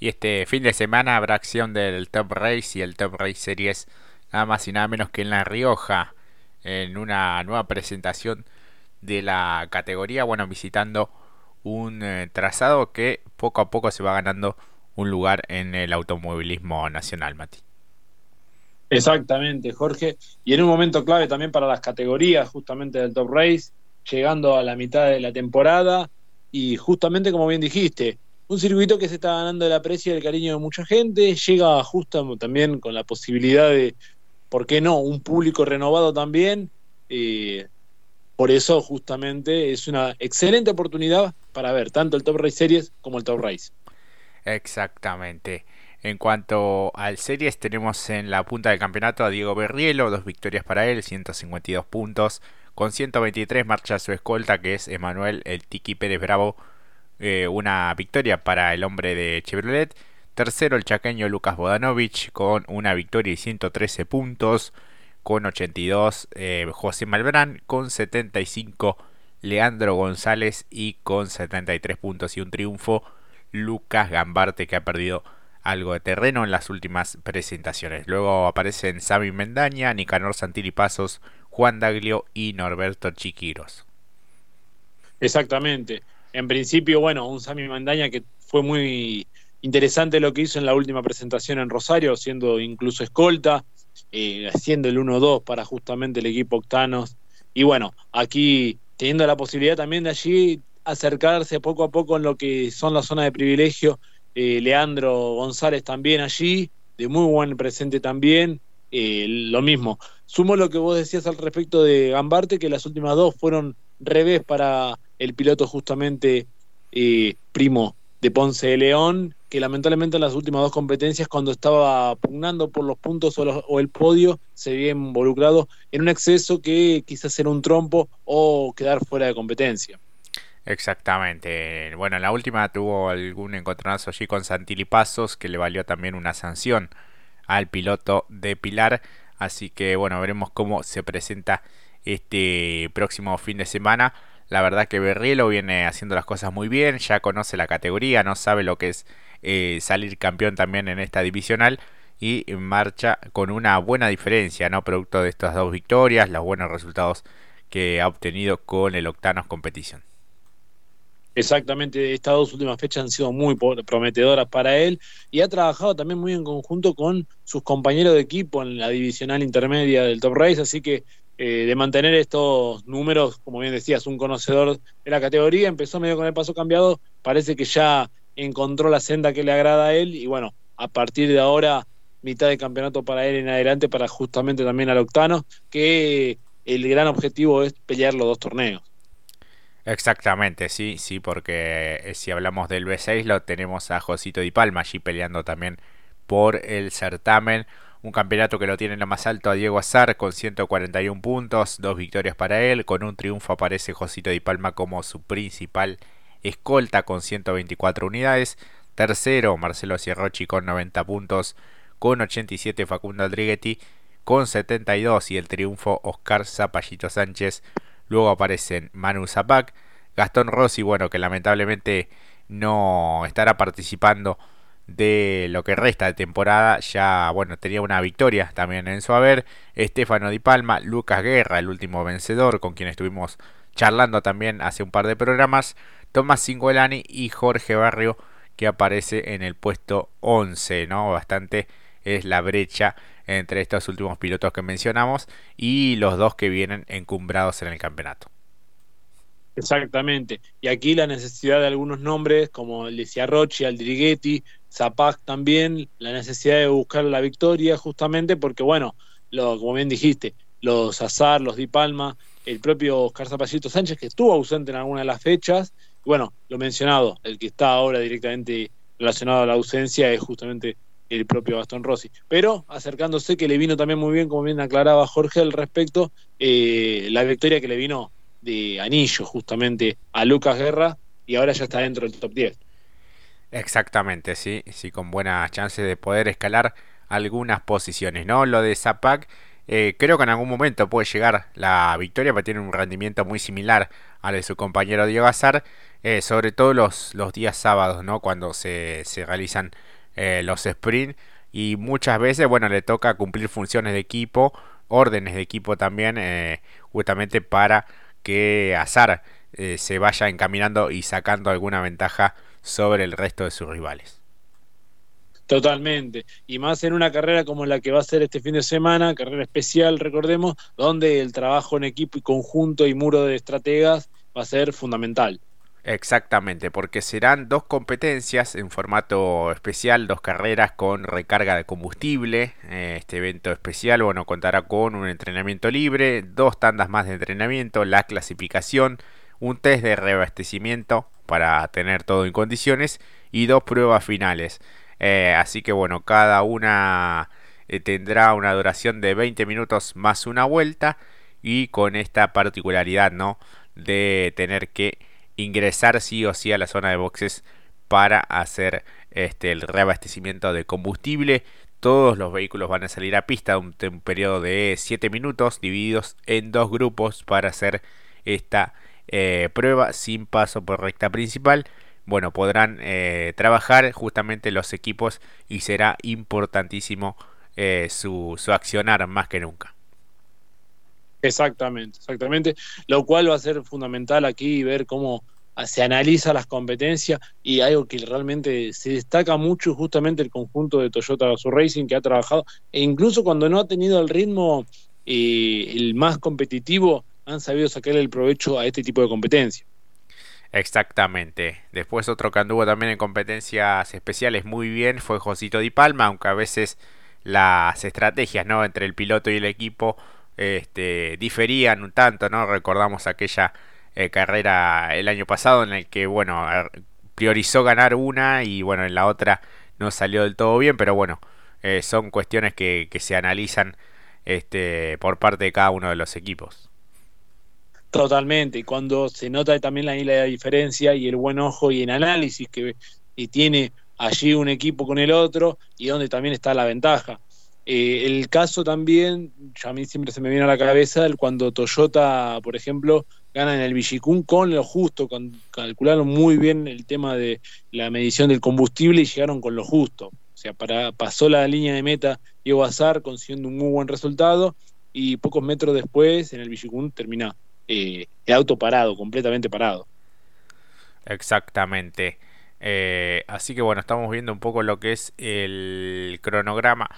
Y este fin de semana habrá acción del Top Race y el Top Race Series, nada más y nada menos que en La Rioja, en una nueva presentación de la categoría, bueno, visitando un eh, trazado que poco a poco se va ganando un lugar en el automovilismo nacional, Mati. Exactamente, Jorge. Y en un momento clave también para las categorías justamente del Top Race, llegando a la mitad de la temporada y justamente como bien dijiste, un circuito que se está ganando el aprecio y el cariño de mucha gente, llega justo también con la posibilidad de, ¿por qué no?, un público renovado también. Eh, por eso justamente es una excelente oportunidad para ver tanto el Top Race Series como el Top Race. Exactamente. En cuanto al series, tenemos en la punta del campeonato a Diego Berrielo, dos victorias para él, 152 puntos. Con 123 marcha su escolta, que es Emanuel el Tiki Pérez Bravo, eh, una victoria para el hombre de Chevrolet. Tercero el chaqueño Lucas Bodanovich con una victoria y 113 puntos. Con 82 eh, José Malbrán, con 75 Leandro González y con 73 puntos y un triunfo Lucas Gambarte que ha perdido algo de terreno en las últimas presentaciones. Luego aparecen Sami Mendaña, Nicanor Santilli Pasos, Juan Daglio y Norberto Chiquiros. Exactamente. En principio, bueno, un Sami Mendaña que fue muy interesante lo que hizo en la última presentación en Rosario, siendo incluso escolta, eh, haciendo el 1-2 para justamente el equipo Octanos. Y bueno, aquí teniendo la posibilidad también de allí acercarse poco a poco en lo que son las zonas de privilegio eh, Leandro González también allí, de muy buen presente también, eh, lo mismo. Sumo lo que vos decías al respecto de Gambarte, que las últimas dos fueron revés para el piloto justamente eh, primo de Ponce de León, que lamentablemente en las últimas dos competencias, cuando estaba pugnando por los puntos o, el podio, se había involucrado en un exceso que quizás era un trompo o quedar fuera de competencia. Exactamente. Bueno, en la última tuvo algún encontronazo allí con Santilli Pasos que le valió también una sanción al piloto de Pilar. Así que bueno, veremos cómo se presenta este próximo fin de semana. La verdad que Berrielo viene haciendo las cosas muy bien, ya conoce la categoría, no sabe lo que es eh, salir campeón también en esta divisional y marcha con una buena diferencia, ¿no? Producto de estas dos victorias, los buenos resultados que ha obtenido con el Octanos Competición. Exactamente, estas dos últimas fechas han sido muy prometedoras para él y ha trabajado también muy en conjunto con sus compañeros de equipo en la divisional intermedia del Top Race, así que eh, de mantener estos números, como bien decías, un conocedor de la categoría, empezó medio con el paso cambiado, parece que ya encontró la senda que le agrada a él y bueno, a partir de ahora mitad de campeonato para él en adelante para justamente también al octano, que el gran objetivo es pelear los dos torneos. Exactamente, sí, sí, porque eh, si hablamos del B6 lo tenemos a Josito Di Palma allí peleando también por el certamen. Un campeonato que lo tiene en lo más alto a Diego Azar con 141 puntos, dos victorias para él. Con un triunfo aparece Josito Di Palma como su principal escolta con 124 unidades. Tercero, Marcelo Cierrochi con 90 puntos, con 87 Facundo Aldriguetti con 72 y el triunfo Oscar Zapallito Sánchez Luego aparecen Manu Zapac, Gastón Rossi, bueno, que lamentablemente no estará participando de lo que resta de temporada. Ya, bueno, tenía una victoria también en su haber. Estefano Di Palma, Lucas Guerra, el último vencedor, con quien estuvimos charlando también hace un par de programas. Tomás Singolani y Jorge Barrio, que aparece en el puesto 11, ¿no? Bastante es la brecha entre estos últimos pilotos que mencionamos y los dos que vienen encumbrados en el campeonato. Exactamente. Y aquí la necesidad de algunos nombres como Licia Rochi, Aldriguetti, Zapac también, la necesidad de buscar la victoria justamente porque, bueno, lo, como bien dijiste, los Azar, los Di Palma, el propio Oscar Zapallito Sánchez que estuvo ausente en alguna de las fechas, bueno, lo mencionado, el que está ahora directamente relacionado a la ausencia es justamente el propio Gastón Rossi. Pero acercándose, que le vino también muy bien, como bien aclaraba Jorge al respecto, eh, la victoria que le vino de anillo justamente a Lucas Guerra y ahora ya está dentro del top 10. Exactamente, sí, sí, con buenas chances de poder escalar algunas posiciones, ¿no? Lo de Zapac Eh, creo que en algún momento puede llegar la victoria, pero tiene un rendimiento muy similar al de su compañero Diego Azar, eh, sobre todo los, los días sábados, ¿no? Cuando se, se realizan eh, los sprints y muchas veces, bueno, le toca cumplir funciones de equipo, órdenes de equipo también, justamente para que Azar se vaya encaminando y sacando alguna ventaja sobre el resto de sus rivales. Totalmente. Y más en una carrera como la que va a ser este fin de semana, carrera especial, recordemos, donde el trabajo en equipo y conjunto y muro de estrategas va a ser fundamental. Exactamente, porque serán dos competencias en formato especial, dos carreras con recarga de combustible. Este evento especial, bueno, contará con un entrenamiento libre, dos tandas más de entrenamiento, la clasificación, un test de reabastecimiento para tener todo en condiciones y dos pruebas finales. Eh, así que bueno, cada una eh, tendrá una duración de 20 minutos más una vuelta y con esta particularidad, ¿no? De tener que ingresar sí o sí a la zona de boxes para hacer este, el reabastecimiento de combustible. Todos los vehículos van a salir a pista un, un periodo de 7 minutos divididos en dos grupos para hacer esta eh, prueba sin paso por recta principal bueno, podrán eh, trabajar justamente los equipos y será importantísimo eh, su, su accionar más que nunca. Exactamente, exactamente. Lo cual va a ser fundamental aquí ver cómo se analiza las competencias y algo que realmente se destaca mucho justamente el conjunto de Toyota Gazoo Racing que ha trabajado e incluso cuando no ha tenido el ritmo el más competitivo han sabido sacarle el provecho a este tipo de competencia. Exactamente. Después otro que anduvo también en competencias especiales muy bien fue Josito Di Palma, aunque a veces las estrategias ¿no? entre el piloto y el equipo este, diferían un tanto, ¿no? Recordamos aquella eh, carrera el año pasado en el que, bueno, priorizó ganar una y, bueno, en la otra no salió del todo bien, pero bueno, eh, son cuestiones que, que se analizan este, por parte de cada uno de los equipos. Totalmente, cuando se nota también la, la diferencia y el buen ojo y el análisis que tiene allí un equipo con el otro y donde también está la ventaja. Eh, el caso también, a mí siempre se me viene a la cabeza el cuando Toyota, por ejemplo, gana en el Villicún con lo justo, calcularon muy bien el tema de la medición del combustible y llegaron con lo justo. O sea, para, pasó la línea de meta Diego Azar consiguiendo un muy buen resultado y pocos metros después en el Villicún termina eh, el auto parado, completamente parado. Exactamente. Eh, así que bueno, estamos viendo un poco lo que es el cronograma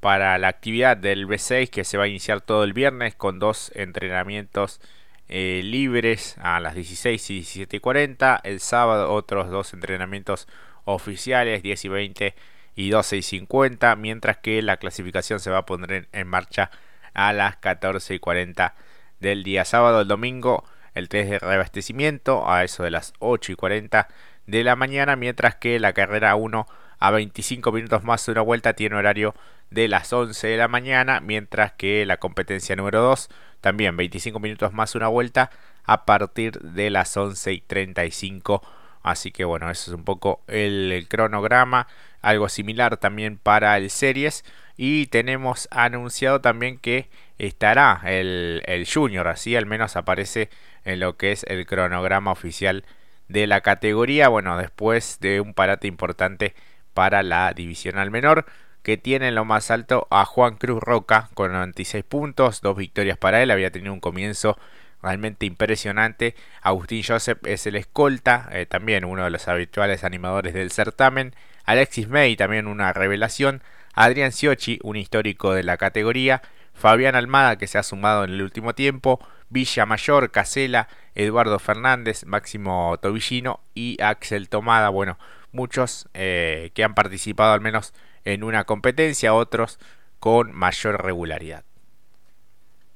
para la actividad del B6 que se va a iniciar todo el viernes con dos entrenamientos eh, libres a las 16 y 17 y 40. El sábado otros dos entrenamientos oficiales 10 y 20 y 12 y 50. Mientras que la clasificación se va a poner en marcha a las 14 y 40 del día sábado. El domingo el test de reabastecimiento a eso de las 8 y 40 de la mañana, mientras que la carrera 1 a 25 minutos más de una vuelta tiene horario de las 11 de la mañana, mientras que la competencia número 2 también 25 minutos más una vuelta a partir de las 11 y 35. Así que bueno, eso es un poco el cronograma, algo similar también para el series y tenemos anunciado también que estará el, el Junior, así al menos aparece en lo que es el cronograma oficial de la categoría. Bueno, después de un parate importante para la divisional menor, que tiene en lo más alto a Juan Cruz Roca con 96 puntos, dos victorias para él, había tenido un comienzo realmente impresionante. Agustín Joseph es el escolta, eh, también uno de los habituales animadores del certamen. Alexis May, también una revelación. Adrián Siochi, un histórico de la categoría. Fabián Almada, que se ha sumado en el último tiempo, Villa Mayor, Casela, Eduardo Fernández, Máximo Tobillino y Axel Tomada. Bueno, muchos eh, que han participado al menos en una competencia, otros con mayor regularidad.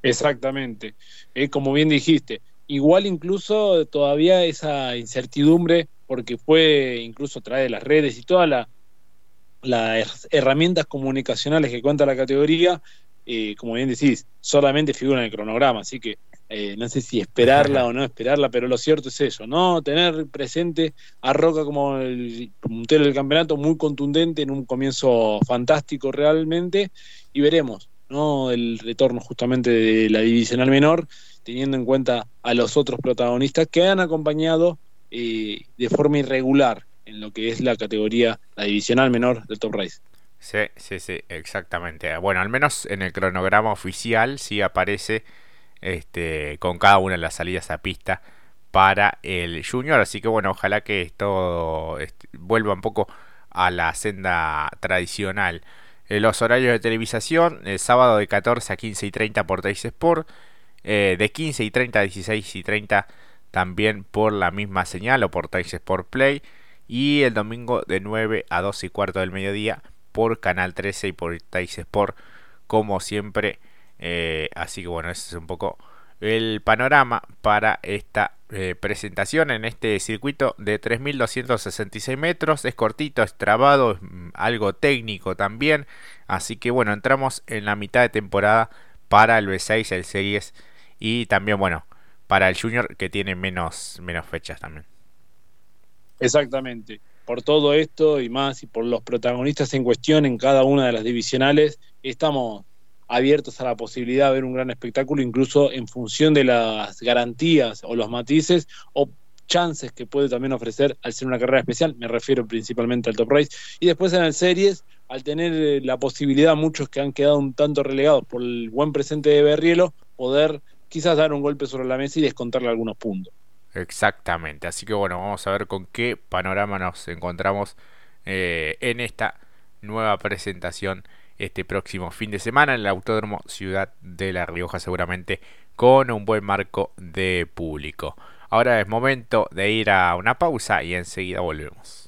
Exactamente, eh, como bien dijiste, igual incluso todavía esa incertidumbre, porque fue incluso a través de las redes y todas las herramientas comunicacionales que cuenta la categoría, eh, como bien decís, solamente figura en el cronograma, así que eh, no sé si esperarla o no esperarla, pero lo cierto es eso, ¿no? Tener presente a Roca como el puntero del campeonato, muy contundente en un comienzo fantástico realmente, y veremos, ¿no? El retorno justamente de la divisional menor, teniendo en cuenta a los otros protagonistas que han acompañado eh, de forma irregular en lo que es la categoría, la divisional menor del Top Race. Sí, sí, sí, exactamente. Bueno, al menos en el cronograma oficial sí aparece este, con cada una de las salidas a pista para el Junior. Así que bueno, ojalá que esto este, vuelva un poco a la senda tradicional. Eh, los horarios de televisación, el sábado de 14 a 15 y 30 por Teis Sport, eh, de 15 y 30 a 16 y 30 también por la misma señal o por Teis Sport Play, y el domingo de 9 a 12 y cuarto del mediodía por Canal 13 y por Teis Sport, como siempre. Eh, así que bueno, ese es un poco el panorama para esta eh, presentación en este circuito de 3.266 metros. Es cortito, es trabado, es mm, algo técnico también. Así que bueno, entramos en la mitad de temporada para el B6, el Series y también bueno, para el Junior que tiene menos, menos fechas también. Exactamente. Por todo esto y más y por los protagonistas en cuestión en cada una de las divisionales, estamos abiertos a la posibilidad de ver un gran espectáculo, incluso en función de las garantías o los matices o chances que puede también ofrecer al ser una carrera especial, me refiero principalmente al Top Race, y después en el Series, al tener eh, la posibilidad, muchos que han quedado un tanto relegados por el buen presente de Berrielo, poder quizás dar un golpe sobre la mesa y descontarle algunos puntos. Exactamente, así que bueno, vamos a ver con qué panorama nos encontramos eh, en esta nueva presentación este próximo fin de semana en el Autódromo Ciudad de La Rioja seguramente con un buen marco de público. Ahora es momento de ir a una pausa y enseguida volvemos.